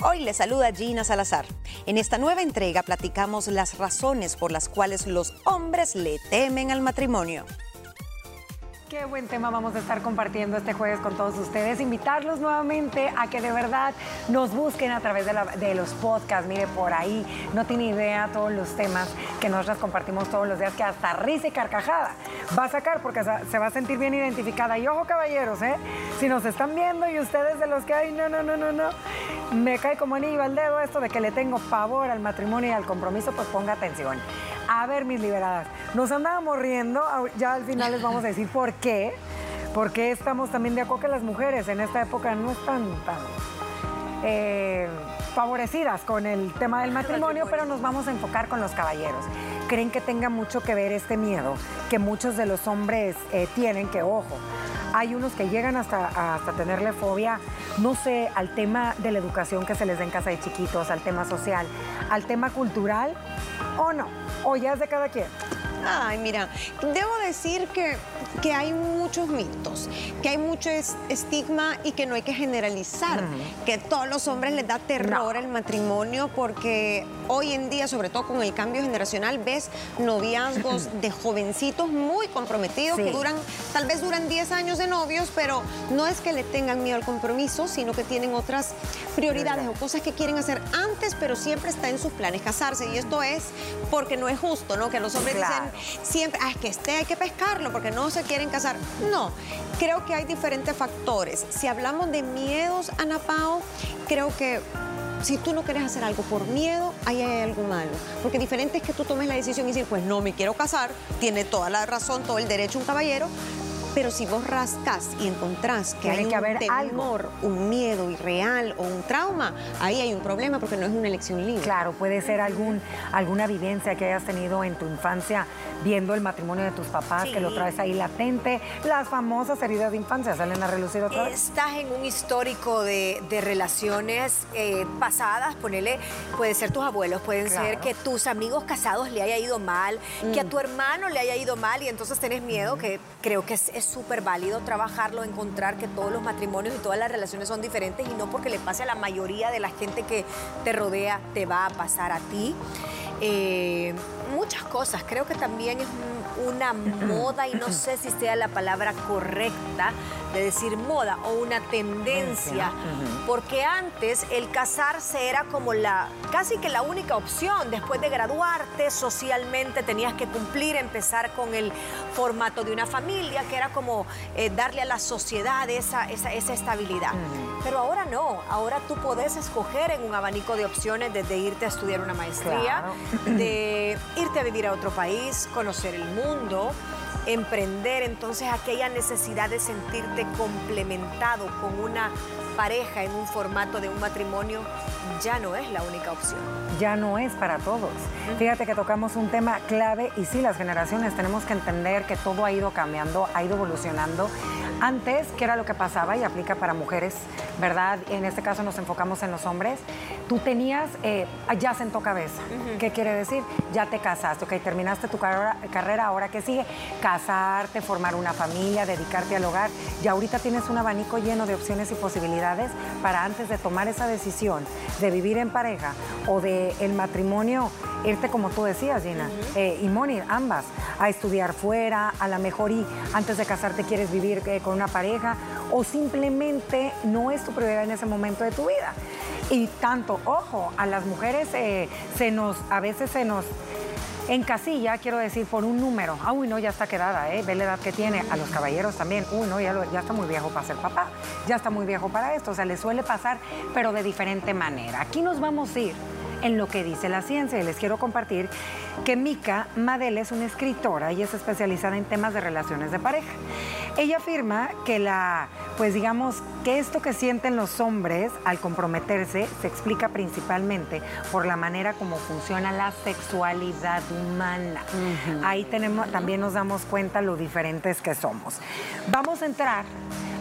Hoy le saluda Gina Salazar. En esta nueva entrega platicamos las razones por las cuales los hombres le temen al matrimonio. Qué buen tema vamos a estar compartiendo este jueves con todos ustedes. Invitarlos nuevamente a que de verdad nos busquen a través de, los podcasts. Mire, por ahí no tiene idea todos los temas que nosotras compartimos todos los días, que hasta risa y carcajada va a sacar porque se va a sentir bien identificada. Y ojo, caballeros, ¿eh? Si nos están viendo y ustedes de los que hay, no, no, no, no, no, me cae como anillo al dedo esto de que le tengo pavor al matrimonio y al compromiso, pues ponga atención. A ver, mis liberadas, nos andábamos riendo, ya al final les vamos a decir por qué, porque estamos también de acuerdo que las mujeres en esta época no están tan eh, favorecidas con el tema del matrimonio, pero nos vamos a enfocar con los caballeros. ¿Creen que tenga mucho que ver este miedo que muchos de los hombres eh, tienen? Que ojo, hay unos que llegan hasta, hasta tenerle fobia, no sé, al tema de la educación que se les da en casa de chiquitos, al tema social, al tema cultural, o no, o ya es de cada quien. Ay, mira, debo decir que, que hay muchos mitos, que hay mucho estigma y que no hay que generalizar, que todos los hombres les da terror el matrimonio porque hoy en día, sobre todo con el cambio generacional, ves noviazgos de jovencitos muy comprometidos que duran, tal vez duran 10 años de novios, pero no es que le tengan miedo al compromiso, sino que tienen otras prioridades o cosas que quieren hacer antes, pero siempre está en sus planes casarse. Y esto es porque no es justo, ¿no? Que los hombres dicen, siempre, ah, es que este hay que pescarlo porque no se quieren casar. No, creo que hay diferentes factores. Si hablamos de miedos, Ana Pao, creo que si tú no quieres hacer algo por miedo, ahí hay algo malo. Porque diferente es que tú tomes la decisión y decir, pues no me quiero casar, tiene toda la razón, todo el derecho un caballero, pero si vos rascas y encontrás que hay que un haber temor, un miedo irreal o un trauma, ahí hay un problema porque no es una elección libre. Claro, puede ser algún, alguna vivencia que hayas tenido en tu infancia viendo el matrimonio de tus papás, que lo traes ahí latente. Las famosas heridas de infancia salen a relucir otra vez. Estás en un histórico de, relaciones eh, pasadas, ponele, puede ser tus abuelos, pueden ser que tus amigos casados le haya ido mal, que a mm. tu hermano le haya ido mal y entonces tenés miedo, que creo que es súper válido trabajarlo, encontrar que todos los matrimonios y todas las relaciones son diferentes y no porque le pase a la mayoría de la gente que te rodea, te va a pasar a ti. Eh, muchas cosas, creo que también es una moda y no sé si sea la palabra correcta de decir moda o una tendencia, porque antes el casarse era como la casi que la única opción. Después de graduarte socialmente tenías que cumplir, empezar con el formato de una familia, que era como eh, darle a la sociedad esa, esa, estabilidad. Pero ahora no, ahora tú puedes escoger en un abanico de opciones desde irte a estudiar una maestría, de irte a vivir a otro país, conocer el mundo emprender, entonces aquella necesidad de sentirte complementado con una pareja en un formato de un matrimonio ya no es la única opción. Ya no es para todos. Fíjate que tocamos un tema clave y sí, las generaciones tenemos que entender que todo ha ido cambiando, ha ido evolucionando. Antes, ¿qué era lo que pasaba? Y aplica para mujeres, ¿verdad? En este caso nos enfocamos en los hombres. Tú tenías, eh, ya sentó cabeza. ¿Qué quiere decir? Ya te casaste, ok, terminaste tu carrera, ahora qué sigue? Casarte, formar una familia, dedicarte al hogar. Y ahorita tienes un abanico lleno de opciones y posibilidades para antes de tomar esa decisión de vivir en pareja o de el matrimonio, irte como tú decías, Gina, eh, y Moni, ambas, a estudiar fuera, a la mejor y antes de casarte quieres vivir eh, con una pareja o simplemente no es tu prioridad en ese momento de tu vida. Y tanto, ojo, a las mujeres eh, se nos, a veces se nos en casilla, quiero decir, por un número. Ah, uy, no, ya está quedada, ¿eh? Ve la edad que tiene. A los caballeros también. Uy, no, ya, ya está muy viejo para ser papá. Ya está muy viejo para esto. O sea, le suele pasar, pero de diferente manera. Aquí nos vamos a ir en lo que dice la ciencia. Y les quiero compartir que Mika Madel es una escritora y es especializada en temas de relaciones de pareja. Ella afirma que la, pues digamos, que esto que sienten los hombres al comprometerse se explica principalmente por la manera como funciona la sexualidad humana. Ahí tenemos, también nos damos cuenta lo diferentes que somos. Vamos a entrar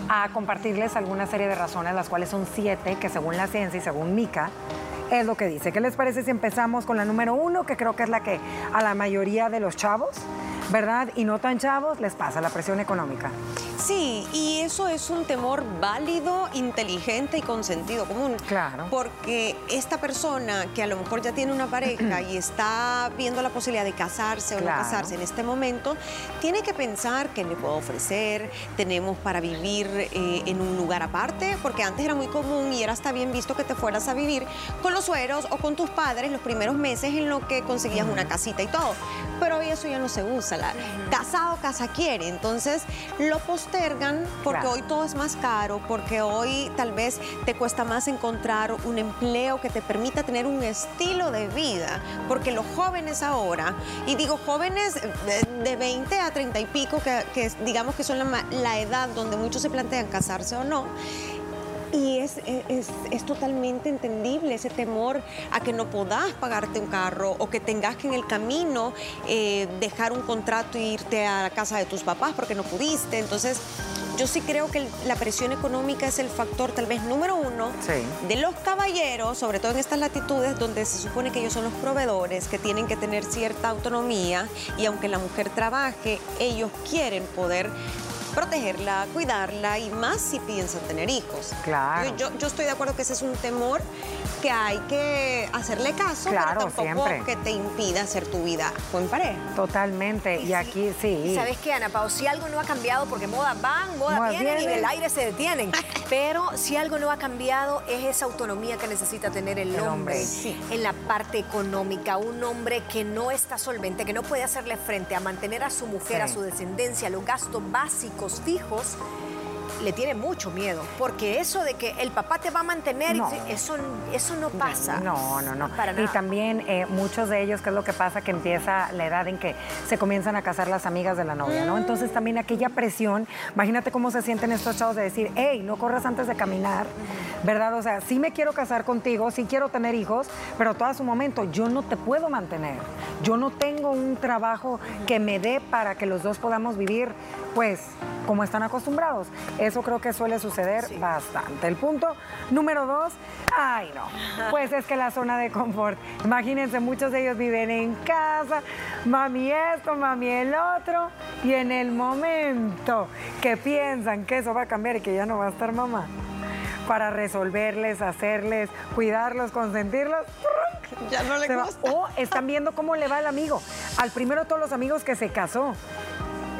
a compartirles alguna serie de razones, las cuales son siete, que según la ciencia y según Mika, es lo que dice. ¿Qué les parece si empezamos con la número uno, que creo que es la que a la mayoría de los chavos, ¿verdad? Y no tan chavos, les pasa la presión económica. Sí, y eso es un temor válido, inteligente y con sentido común. Claro. Porque esta persona que a lo mejor ya tiene una pareja y está viendo la posibilidad de casarse o Claro. no casarse en este momento, tiene que pensar qué le puedo ofrecer, tenemos para vivir eh, en un lugar aparte, porque antes era muy común y era hasta bien visto que te fueras a vivir con los sueros o con tus padres los primeros meses en lo que conseguías una casita y todo. Pero hoy eso ya no se usa. La, casado, casa quiere. Entonces lo postergan porque Claro. hoy todo es más caro, porque hoy tal vez te cuesta más encontrar un empleo que te permita tener un estilo de vida. Porque los jóvenes ahora, y digo jóvenes de, de 20 a 30 y pico, que, que digamos que son la edad donde muchos se plantean casarse o no, y es, es, es totalmente entendible ese temor a que no podás pagarte un carro o que tengas que en el camino eh, dejar un contrato e irte a la casa de tus papás porque no pudiste. Entonces, yo sí creo que la presión económica es el factor tal vez número uno Sí. de los caballeros, sobre todo en estas latitudes donde se supone que ellos son los proveedores, que tienen que tener cierta autonomía y aunque la mujer trabaje, ellos quieren poder protegerla, cuidarla y más si piensan tener hijos. Claro. Yo, yo- yo estoy de acuerdo que ese es un temor que hay que hacerle caso, Claro, pero tampoco siempre. que te impida hacer tu vida con pareja. Totalmente. Y aquí sí. Y sabes qué, Ana Pao, si algo no ha cambiado, porque modas van, Modas vienen y vienen. del aire se detienen, pero si algo no ha cambiado es esa autonomía que necesita tener el, El hombre, hombre sí. en la parte económica. Un hombre que no está solvente, que no puede hacerle frente a mantener a su mujer, Sí. a su descendencia, los gastos básicos fijos. Le tiene mucho miedo, porque eso de que el papá te va a mantener, No. eso, eso no pasa. No, no, no. Para y también eh, muchos de ellos, ¿qué es lo que pasa? Que empieza la edad en que se comienzan a casar las amigas de la novia, ¿no? Entonces también aquella presión, imagínate cómo se sienten estos chavos de decir, hey, no corras antes de caminar, ¿verdad? O sea, sí me quiero casar contigo, sí quiero tener hijos, pero todo a su momento, yo no te puedo mantener. Yo no tengo un trabajo que me dé para que los dos podamos vivir, pues, como están acostumbrados. Eso creo que suele suceder bastante. El punto número dos, ay no, pues es que la zona de confort. Imagínense, muchos de ellos viven en casa, mami esto, mami el otro, y en el momento que piensan que eso va a cambiar y que ya no va a estar mamá, para resolverles, hacerles, cuidarlos, consentirlos, Ya no le gusta. O están viendo cómo le va al amigo. Al primero todos los amigos que se casó.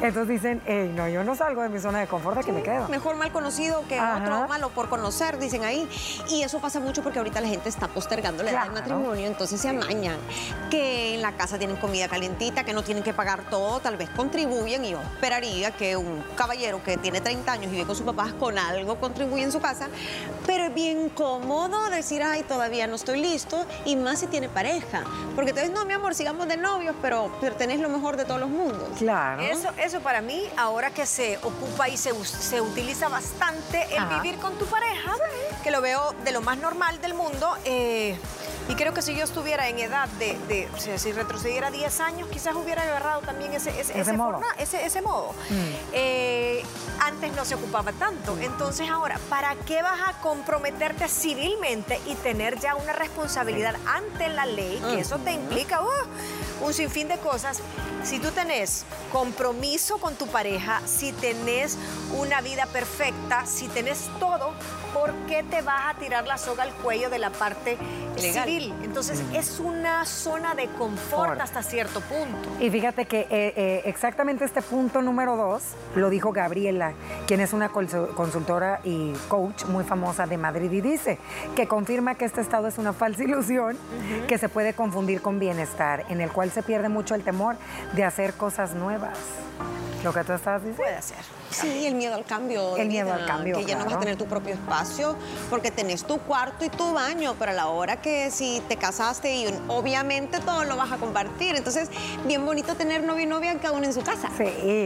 Entonces dicen, hey, no, yo no salgo de mi zona de confort, aquí me quedo. Mejor mal conocido que Ajá. otro malo por conocer, dicen ahí. Y eso pasa mucho porque ahorita la gente está postergando la edad del Claro. matrimonio, entonces se amañan. Que en la casa tienen comida calientita, que no tienen que pagar todo, tal vez contribuyen. Y yo esperaría que un caballero que tiene 30 años y vive con sus papás con algo contribuye en su casa. Pero es bien cómodo decir, ay, todavía no estoy listo. Y más si tiene pareja. Porque entonces, no, mi amor, sigamos de novios, pero, pero tenés lo mejor de todos los mundos. Claro. Eso, eso para mí, ahora que se ocupa y se, se utiliza bastante el Ajá. vivir con tu pareja, que lo veo de lo más normal del mundo, eh, y creo que si yo estuviera en edad de, de- o sea, si retrocediera 10 años, quizás hubiera agarrado también ese, ese, Ese ese modo. forma- ese- ese modo. Mm. Eh, antes no se ocupaba tanto, entonces ahora, ¿para qué vas a comprometerte civilmente y tener ya una responsabilidad ante la ley? Que eso te implica uh, un sinfín de cosas. Si tú tenés compromiso con tu pareja, si tenés una vida perfecta, si tenés todo, ¿por qué te vas a tirar la soga al cuello de la parte Legal. civil? Entonces es una zona de confort hasta cierto punto. Y fíjate que eh, eh, exactamente este punto número dos lo dijo Gabriela, quien es una consu- consultora y coach muy famosa de Madrid y dice que confirma que este estado es una falsa ilusión que se puede confundir con bienestar, en el cual se pierde mucho el temor de hacer cosas nuevas. Lo que tú estabas diciendo. Puede ser. Sí, el miedo al cambio. El miedo al cambio, Que ya no vas a tener tu propio espacio porque tenés tu cuarto y tu baño, pero a la hora que si te casaste y obviamente todo lo vas a compartir. Entonces, bien bonito tener novio y novia cada uno en su casa. Sí.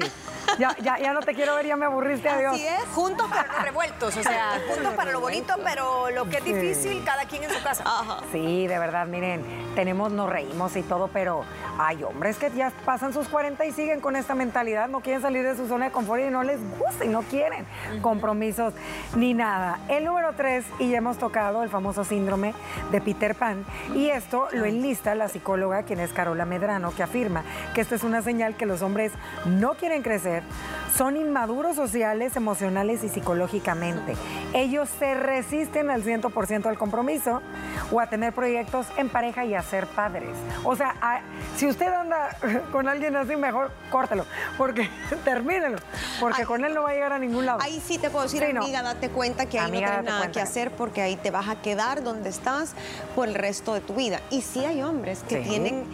Ya, ya, ya no te quiero ver, ya me aburriste, adiós. Así es. Juntos pero no revueltos, o sea, juntos para lo bonito, pero lo que es Sí. difícil, cada quien en su casa. Ajá. Sí, de verdad, miren, tenemos, nos reímos y todo, pero hay hombres que ya pasan sus 40 y siguen con esta mentalidad, no quieren salir de su zona de confort y no les gusta y no quieren compromisos ni nada. El número tres, y ya hemos tocado el famoso síndrome de Peter Pan, y esto lo enlista la psicóloga, quien es Carola Medrano, que afirma que esta es una señal que los hombres no quieren crecer, son inmaduros sociales, emocionales y psicológicamente. Ellos se resisten al 100% al compromiso o a tener proyectos en pareja y a ser padres. O sea, a- si usted anda con alguien así, mejor córtelo, porque termínelo, porque con él no va a llegar a ningún lado. Ahí sí te puedo decir, Sí, no. amiga, date cuenta que ahí Amiga, no tienes nada cuenta. que hacer porque ahí te vas a quedar donde estás por el resto de tu vida. Y sí hay hombres que Sí. tienen,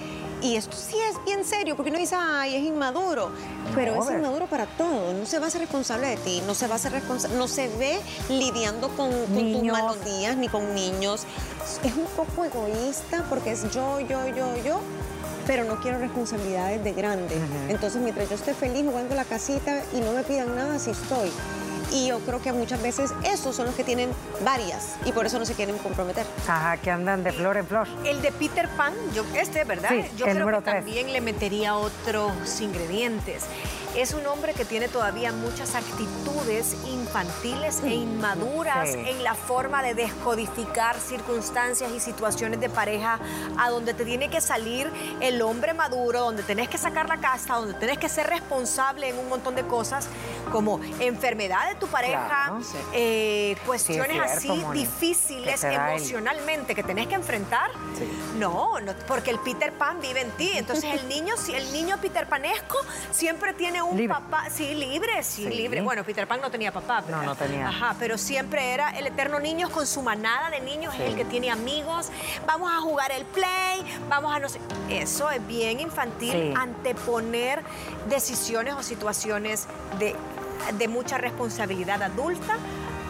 y esto sí es bien serio, porque uno dice, ay, es inmaduro, pero No, es inmaduro para todo, no se va a hacer responsable de ti, no se va a hacer responsable, no se ve lidiando con, con tus malos días ni con niños. Es un poco egoísta porque es yo, yo, yo, yo. Pero no quiero responsabilidades de grande. Entonces, mientras yo esté feliz jugando la casita y no me pidan nada, así estoy. Y yo creo que muchas veces esos son los que tienen varias y por eso no se quieren comprometer. Ajá, que andan de flor en flor. El de Peter Pan, yo, este, ¿verdad? Sí, yo el creo número que tres. también le metería otros ingredientes. Es un hombre que tiene todavía muchas actitudes infantiles e inmaduras Sí. en la forma de descodificar circunstancias y situaciones de pareja a donde te tiene que salir el hombre maduro, donde tenés que sacar la casta, donde tenés que ser responsable en un montón de cosas como enfermedad de tu pareja, Claro, sí. eh, cuestiones cierto, así Moni. difíciles Que el- emocionalmente que tenés que enfrentar. No, no, porque el Peter Pan vive en ti. Entonces el niño, si el niño Peter Panesco siempre tiene un Libre. papá, sí, libre, sí, libre. Bueno, Peter Pan no tenía papá. No, ¿verdad? no tenía. Ajá, pero siempre era el eterno niño con su manada de niños, es el que tiene amigos. Vamos a jugar el play, vamos a no sé. Eso es bien infantil, anteponer decisiones o situaciones de, de mucha responsabilidad adulta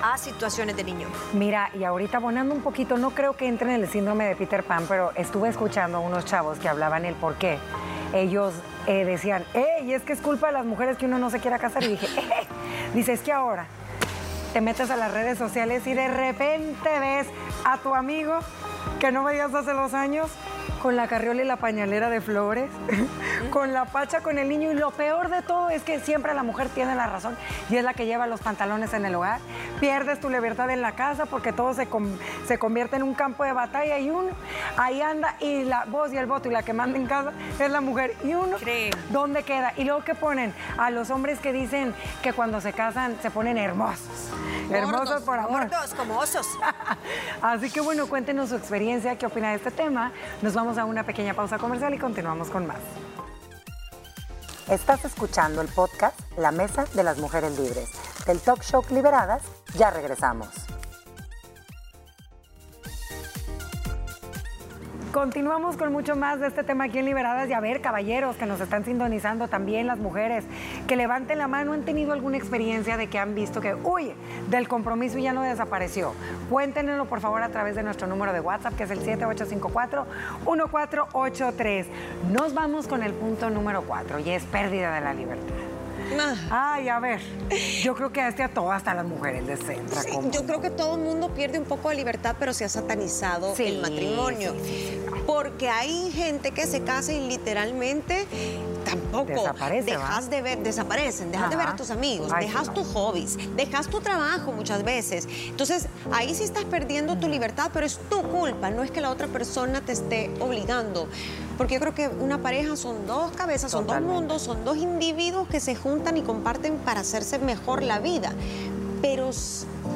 a situaciones de niño. Mira, y ahorita poniendo un poquito, no creo que entre en el síndrome de Peter Pan, pero estuve escuchando a unos chavos que hablaban el por qué. Ellos eh, decían, ¡Ey! Es que es culpa de las mujeres que uno no se quiera casar. Y dije, "Eh". Dice, es que ahora te metes a las redes sociales y de repente ves a tu amigo que no veías hace dos años con la carriola y la pañalera de flores, con la pacha con el niño y lo peor de todo es que siempre la mujer tiene la razón y es la que lleva los pantalones en el hogar. Pierdes tu libertad en la casa porque todo se, com- se convierte en un campo de batalla y uno ahí anda y la voz y el voto y la que manda en casa es la mujer y uno. ¿dónde queda? Y luego que ponen a los hombres que dicen que cuando se casan se ponen hermosos. hermosos por amor. Gordos como osos. Así que bueno, cuéntenos su experiencia, qué opina de este tema. Nos vamos a una pequeña pausa comercial y continuamos con más. Estás escuchando el podcast La Mesa de las Mujeres Libres. Del Talk Show Liberadas, ya regresamos. Continuamos con mucho más de este tema aquí en Liberadas y a ver, caballeros que nos están sintonizando también, las mujeres, que levanten la mano, han tenido alguna experiencia de que han visto que, uy, del compromiso ya no desapareció. Cuéntenoslo por favor a través de nuestro número de WhatsApp que es el 7854-1483. Nos vamos con el punto número 4 y es pérdida de la libertad. Ah, Ay, a ver, yo creo que a este a todas, hasta las mujeres les entra. sí, yo creo que todo el mundo pierde un poco de libertad, pero se ha satanizado Sí, el matrimonio. Porque hay gente que se casa y literalmente tampoco Desaparece, dejas ¿va? de ver, desaparecen, dejas de ver a tus amigos, Ay, sí, dejas no. tus hobbies, dejas tu trabajo muchas veces. Entonces, ahí sí estás perdiendo tu libertad, pero es tu culpa, no es que la otra persona te esté obligando. Porque yo creo que una pareja son dos cabezas, son Totalmente. dos mundos, son dos individuos que se juntan y comparten para hacerse mejor la vida. Pero,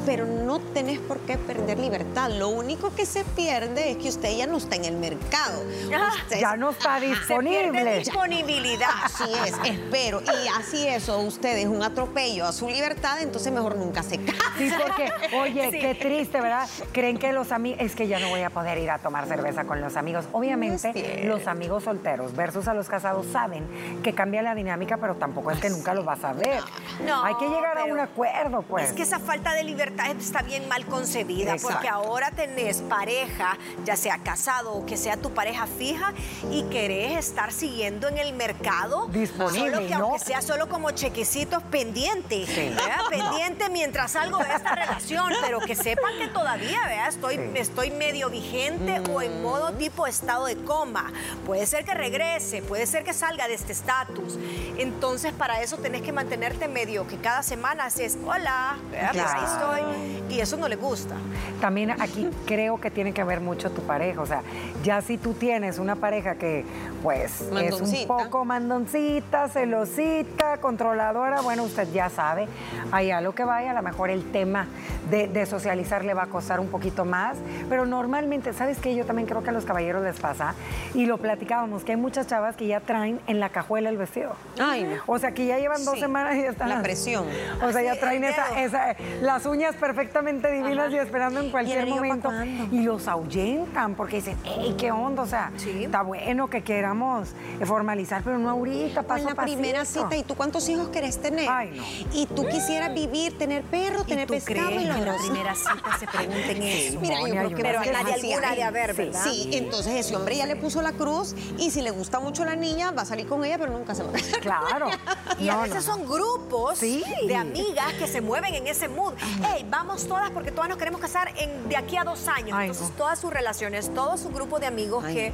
pero no tenés por qué perder libertad. Lo único que se pierde es que usted ya no está en el mercado. Ah, Usted- Ya no está Se pierde disponible. disponibilidad. Así es, espero. Y así eso, usted es un atropello a su libertad, entonces mejor nunca se casa. Sí, porque, oye, Sí. qué triste, ¿verdad? Creen que los amigos, es que ya no voy a poder ir a tomar cerveza con los amigos. Obviamente, los amigos solteros versus a los casados saben que cambia la dinámica, pero tampoco es que nunca los vas a ver. No, Hay que llegar a un acuerdo, pues. Es que esa falta de libertad está bien mal concebida, Exacto. porque ahora tenés pareja, ya sea casado o que sea tu pareja fija, y querés estar siguiendo en el mercado. Disponible, Solo que ¿no? aunque sea solo como chequecitos pendiente, Sí. ¿verdad? Pendiente mientras salgo de esta relación, pero que sepan que todavía, ¿verdad? Estoy, Sí. estoy medio vigente o en modo tipo estado de coma. Puede ser que regrese, puede ser que salga de este estatus. Entonces, para eso tenés que mantenerte medio, que cada semana haces, hola, ¿verdad? Pues ahí soy y eso no le gusta. También aquí creo que tiene que ver mucho tu pareja, o sea, ya si tú tienes una pareja que pues es un poco mandoncita, celosita, controladora, bueno, usted ya sabe, ahí a lo que vaya, a lo mejor el tema de, de socializar le va a costar un poquito más, pero normalmente, ¿sabes qué? Yo también creo que a los caballeros les pasa, y lo platicábamos, que hay muchas chavas que ya traen en la cajuela el vestido. Ay, no. O sea, que ya llevan dos Sí, semanas y ya están. la presión. O sea, ya traen esa, esa- las uñas perfectamente divinas y esperando en cualquier momento. Y los ahuyentan porque dicen, hey, qué onda, o sea, Sí. está bueno que queramos eh, formalizar, pero no ahorita, paso en la a primera cita, ¿y tú cuántos hijos querés tener? Ay, no. Y tú quisieras vivir, tener perro, tener ¿Y tú pescado crees y que en la los- primera cita se pregunten eso? Mira, yo creo que Pero de así alguna de haber, Sí. ¿verdad? Sí, entonces ese hombre ya le puso la cruz y si le gusta mucho la niña, va a salir con ella, pero nunca se va a casar. Claro. Y No, a veces no, son grupos Sí. de amigas que se mueven en ese mood. Hey, vamos todas porque todas nos queremos casar en, de aquí a dos años. Ay, Entonces, no. todas sus relaciones, todo su grupo de amigos Ay, que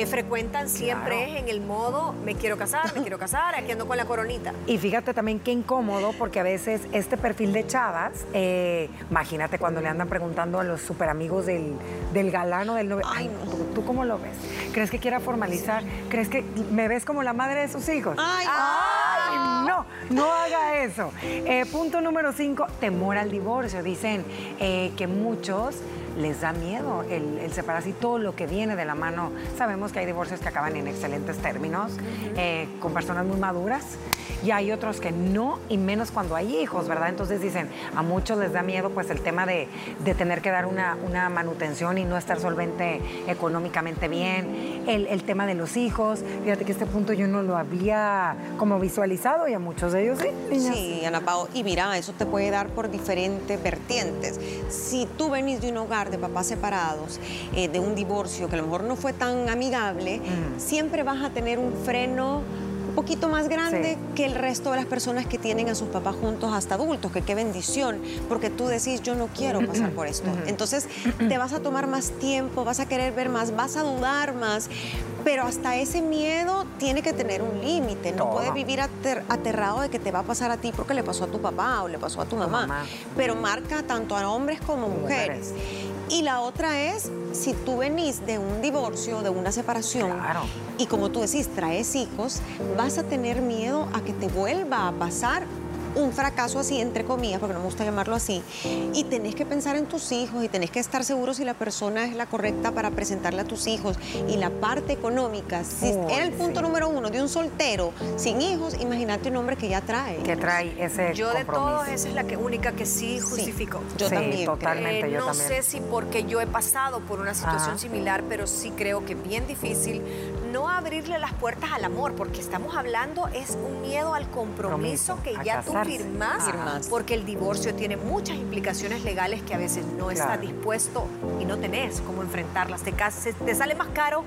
eh, frecuentan siempre Claro. es en el modo me quiero casar, me quiero casar, aquí ando con la coronita. Y fíjate también qué incómodo, porque a veces este perfil de chavas, eh, imagínate cuando le andan preguntando a los super amigos del, del galano, del novio, Ay, no. ¿tú, tú cómo lo ves? ¿Crees que quiera formalizar? ¿Crees que me ves como la madre de sus hijos? Ay, Ay, no, haga eso. Eh, punto número cinco, temor al divorcio. Dicen eh, que muchos les da miedo el, el separarse y todo lo que viene de la mano. Sabemos que hay divorcios que acaban en excelentes términos, eh, con personas muy maduras, y hay otros que no, y menos cuando hay hijos, ¿verdad? Entonces dicen, a muchos les da miedo pues el tema de, de tener que dar una, una manutención y no estar solvente económicamente bien, el, el tema de los hijos. Fíjate que este punto yo no lo había como visualizado y a muchos de ellos sí, niñas. Sí, Ana Pao. Y mira, eso te puede dar por diferentes vertientes. Si tú venís de un hogar de papás separados, eh, de un divorcio que a lo mejor no fue tan amigable, siempre vas a tener un freno un poquito más grande Sí. que el resto de las personas que tienen a sus papás juntos hasta adultos, que qué bendición, porque tú decís, yo no quiero pasar por esto. Entonces, te vas a tomar más tiempo, vas a querer ver más, vas a dudar más, pero hasta ese miedo tiene que tener un límite, no puedes vivir ater- aterrado de que te va a pasar a ti porque le pasó a tu papá o le pasó a tu mamá, mamá. pero marca tanto a hombres como mujeres. Y la otra es, si tú venís de un divorcio, de una separación, Claro. y como tú decís, traes hijos, vas a tener miedo a que te vuelva a pasar un fracaso así, entre comillas, porque no me gusta llamarlo así, y tenés que pensar en tus hijos y tenés que estar seguro si la persona es la correcta para presentarle a tus hijos. Y la parte económica, si Uy, era el punto sí. número uno de un soltero sin hijos, imagínate un hombre que ya trae. Que trae ese Yo de todos, esa es la que, única que sí Sí, justifico. Yo Sí, también. totalmente. Eh, yo no también. sé si porque yo he pasado por una situación Ajá. similar, pero sí creo que bien difícil no abrirle las puertas al amor, porque estamos hablando es un miedo al compromiso Compromiso, que ya tú firmas, porque el divorcio tiene muchas implicaciones legales que a veces no estás Claro. dispuesto y no tenés cómo enfrentarlas. Te, te sale más caro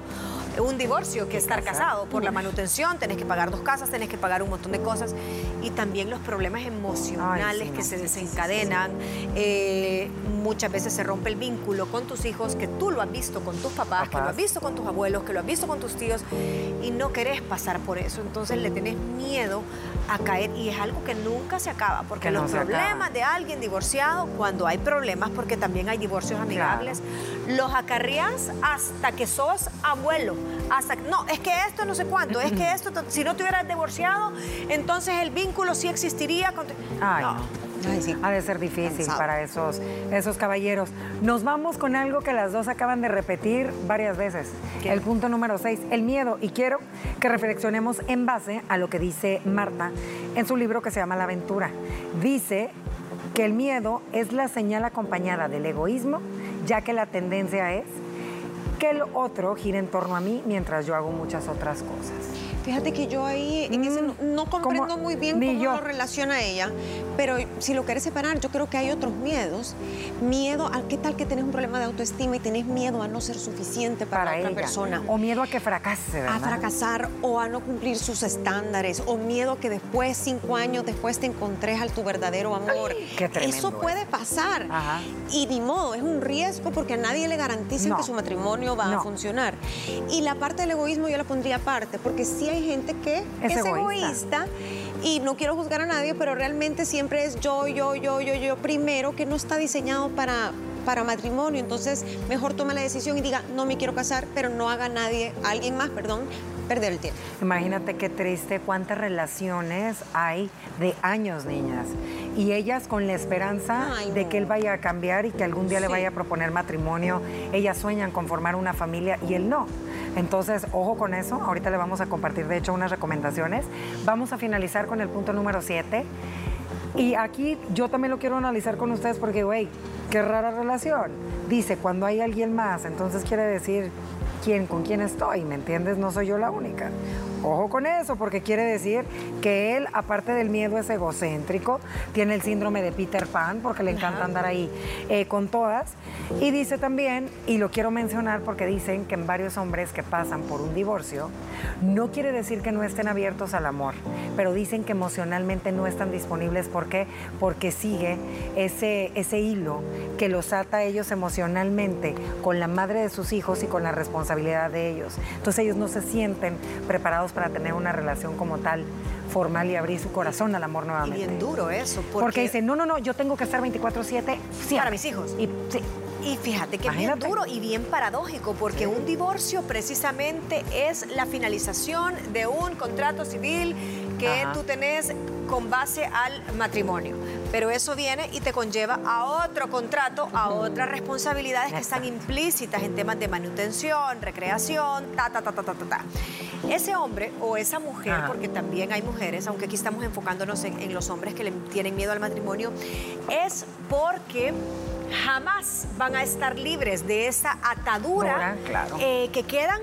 un divorcio que estar casado por la manutención, tenés que pagar dos casas, tenés que pagar un montón de cosas y también los problemas emocionales Ay, sí, que se desencadenan. Eh, muchas veces se rompe el vínculo con tus hijos, que tú lo has visto con tus papás, que lo has visto con tus abuelos, que lo has visto con tus tíos y no querés pasar por eso. Entonces le tenés miedo a caer y es algo que nunca se acaba, porque Que no los acaba. problemas de alguien divorciado, cuando hay problemas, porque también hay divorcios amigables, los acarreas hasta que sos abuelo. Hasta, no, es que esto no sé cuánto, es que esto, si no te hubieras divorciado, entonces el vínculo sí existiría. Con tu- Ay, No. Ay, sí. Ha de ser difícil Cansado. para esos, esos caballeros. Nos vamos con algo que las dos acaban de repetir varias veces. ¿Qué? El punto número 6, el miedo. Y quiero que reflexionemos en base a lo que dice Marta en su libro que se llama La aventura. Dice que el miedo es la señal acompañada del egoísmo, ya que la tendencia es que el otro gira en torno a mí mientras yo hago muchas otras cosas. Fíjate que yo ahí en ese no, no comprendo ¿Cómo? muy bien Ni cómo yo. lo relaciona ella, pero si lo quieres separar, yo creo que hay otros miedos. Miedo a qué tal que tenés un problema de autoestima y tenés miedo a no ser suficiente para, Para otra ella. persona. O miedo a que fracase, ¿verdad? a fracasar o a no cumplir sus estándares o miedo que después, cinco años después, te encontres al tu verdadero amor. qué tremendo Eso puede pasar. Ajá. Y ni modo, es un riesgo porque a nadie le garantiza No. que su matrimonio va No. a funcionar. Y la parte del egoísmo yo la pondría aparte, porque sí hay gente que Es es, egoísta. egoísta. y no quiero juzgar a nadie, pero realmente siempre es yo, yo, yo, yo, yo primero, que no está diseñado para, para matrimonio. Entonces, mejor tome la decisión y diga, no me quiero casar, pero no haga nadie, alguien más, perdón, perder el tiempo. Imagínate qué triste cuántas relaciones hay de años, niñas. Y ellas con la esperanza Ay, de no. que él vaya a cambiar y que algún día le Sí. vaya a proponer matrimonio. Ellas sueñan con formar una familia y él no. Entonces, ojo con eso. Ahorita le vamos a compartir, de hecho, unas recomendaciones. Vamos a finalizar con el punto número 7. Y aquí yo también lo quiero analizar con ustedes porque, güey, qué rara relación. Dice, cuando hay alguien más, entonces quiere decir quién, con quién estoy, ¿me entiendes? No soy yo la única. Ojo con eso, porque quiere decir que él, aparte del miedo, es egocéntrico, tiene el síndrome de Peter Pan, porque le encanta andar ahí eh, con todas. Y dice también, y lo quiero mencionar porque dicen que en varios hombres que pasan por un divorcio, no quiere decir que no estén abiertos al amor, pero dicen que emocionalmente no están disponibles. ¿Por qué? Porque sigue ese, ese hilo que los ata a ellos emocionalmente con la madre de sus hijos y con la responsabilidad de ellos. Entonces ellos no se sienten preparados para tener una relación como tal formal y abrir su corazón al amor Y nuevamente. bien duro eso. Porque, Porque dicen, no, no, no, yo tengo que estar 24/7 siempre. Para mis hijos. Y, sí, Y fíjate que es bien duro y bien paradójico, porque un divorcio precisamente es la finalización de un contrato civil que Ajá. tú tenés con base al matrimonio. Pero eso viene y te conlleva a otro contrato, a otras responsabilidades que están implícitas en temas de manutención, recreación, ta, ta, ta, ta, ta, ta, ta. Ese hombre o esa mujer, Ajá. porque también hay mujeres, aunque aquí estamos enfocándonos en, en los hombres que le tienen miedo al matrimonio, es porque jamás van a estar libres de esa atadura claro. eh, que quedan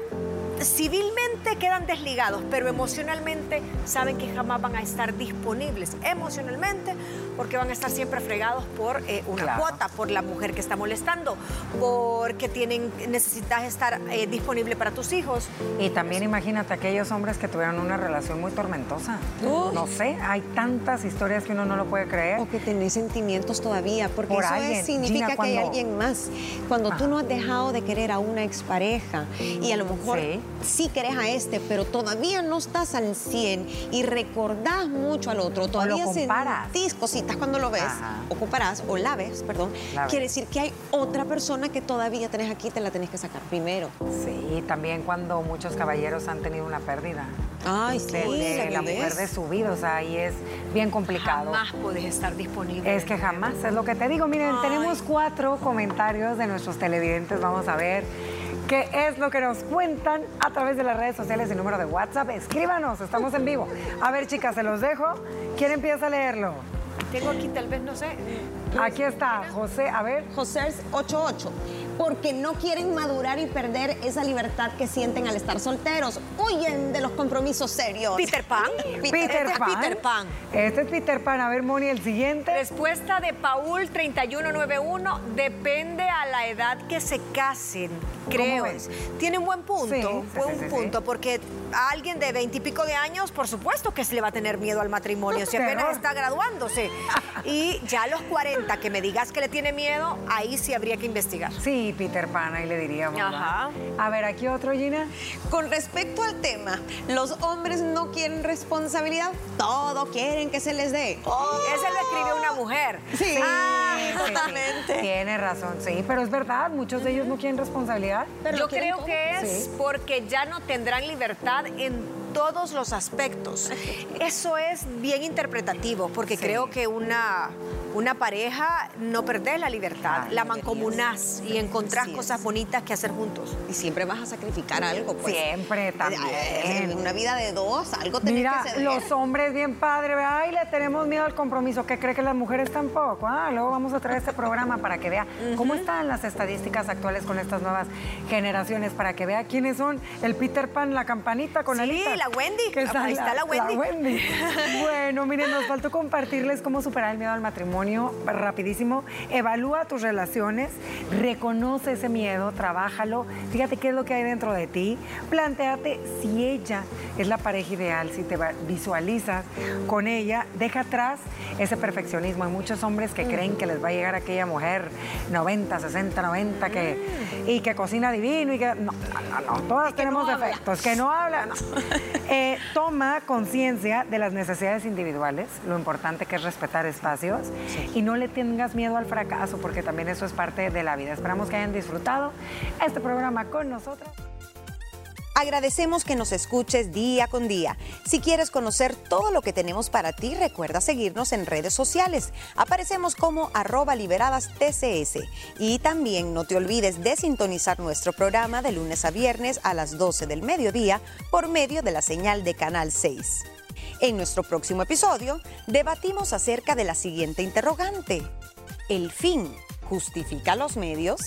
civilmente quedan desligados, pero emocionalmente saben que jamás van a estar disponibles emocionalmente porque van a estar siempre fregados por eh, una Claro. cuota, por la mujer que está molestando, porque tienen necesitas estar eh, disponible para tus hijos. Y también imagínate aquellos hombres que tuvieron una relación muy tormentosa. Uy. No sé, hay tantas historias que uno no lo puede creer. O que tenés sentimientos todavía, porque Por eso es- significa Gina, que hay alguien más. Cuando tú no has dejado de querer a una expareja y a lo mejor Sí. Sí, querés a este, pero todavía no estás al 100 y recordás mucho al otro, todavía comparas. sentís cositas cuando lo ves, Ajá. o comparás, o la ves, perdón, La quiere decir que hay otra persona que todavía tenés aquí, te la tenés que sacar primero. Sí, también cuando muchos caballeros han tenido una pérdida. Ay, sí, de, de la mujer de su vida, o sea, ahí es bien complicado. Jamás puedes estar disponible. Es que jamás, es lo que te digo. Miren, Ay. tenemos cuatro comentarios de nuestros televidentes. Vamos a ver qué es lo que nos cuentan a través de las redes sociales y número de WhatsApp. Escríbanos, estamos en vivo. A ver, chicas, se los dejo. ¿Quién empieza a leerlo? Tengo aquí tal vez, no sé, Aquí está, José. A ver. José 88, porque no quieren madurar y perder esa libertad que sienten al estar solteros. Huyen de los compromisos serios. Peter Pan. Peter Este es Pan. Peter Pan. Este es Peter Pan. A ver, Moni, el siguiente. Respuesta de Paul 3191, depende a la edad que se casen, creo. Tiene un buen punto, Sí, sí, buen sí, sí, punto, sí. porque a alguien de veintipico de años, por supuesto que se le va a tener miedo al matrimonio, si apenas Terror. está graduándose. Y ya a los 40, que me digas que le tiene miedo, ahí sí habría que investigar. Sí, Peter Pan, ahí le diríamos. Ajá. A ver, aquí otro, Gina. Con respecto al tema, los hombres no quieren responsabilidad, todo quieren que se les dé. Ese lo escribió una mujer. Sí, Ah, Sí, sí, totalmente. Tiene razón, sí, pero es verdad, muchos de ellos no quieren responsabilidad. Pero Yo creo todo. que es Sí. porque ya no tendrán libertad en todos los aspectos. Eso es bien interpretativo, porque Sí. creo que una, una pareja no perdés la libertad, Ay, la mancomunás y encontrás cosas bonitas que hacer juntos. Y siempre vas a sacrificar algo, pues. Siempre, también. En una vida de dos, algo tenés Mira, que ceder. los hombres bien padre, ay, le tenemos miedo al compromiso. ¿Qué cree que las mujeres tampoco? Ah, luego vamos a traer este programa para que vea cómo están las estadísticas actuales con estas nuevas generaciones, para que vea quiénes son el Peter Pan, la campanita con Sí, alitas. la Wendy. Que Ahí está la Wendy. bueno, miren, nos faltó compartirles cómo superar el miedo al matrimonio. Matrimonio rapidísimo. Evalúa tus relaciones, reconoce ese miedo, trabájalo. Fíjate qué es lo que hay dentro de ti. Plantéate si ella es la pareja ideal, si te visualizas con ella, deja atrás ese perfeccionismo. Hay muchos hombres que creen que les va a llegar aquella mujer 90, 60, 90 que, y que cocina divino y que no, no, no, todas tenemos defectos, que no hablan. Eh, toma conciencia de las necesidades individuales, lo importante que es respetar espacios y no le tengas miedo al fracaso porque también eso es parte de la vida. Esperamos que hayan disfrutado este programa con nosotros. Agradecemos que nos escuches día con día. Si quieres conocer todo lo que tenemos para ti, recuerda seguirnos en redes sociales. Aparecemos como arroba liberadas TCS. Y también no te olvides de sintonizar nuestro programa de lunes a viernes a las 12 del mediodía por medio de la señal de Canal 6. En nuestro próximo episodio, debatimos acerca de la siguiente interrogante. ¿El fin justifica los medios?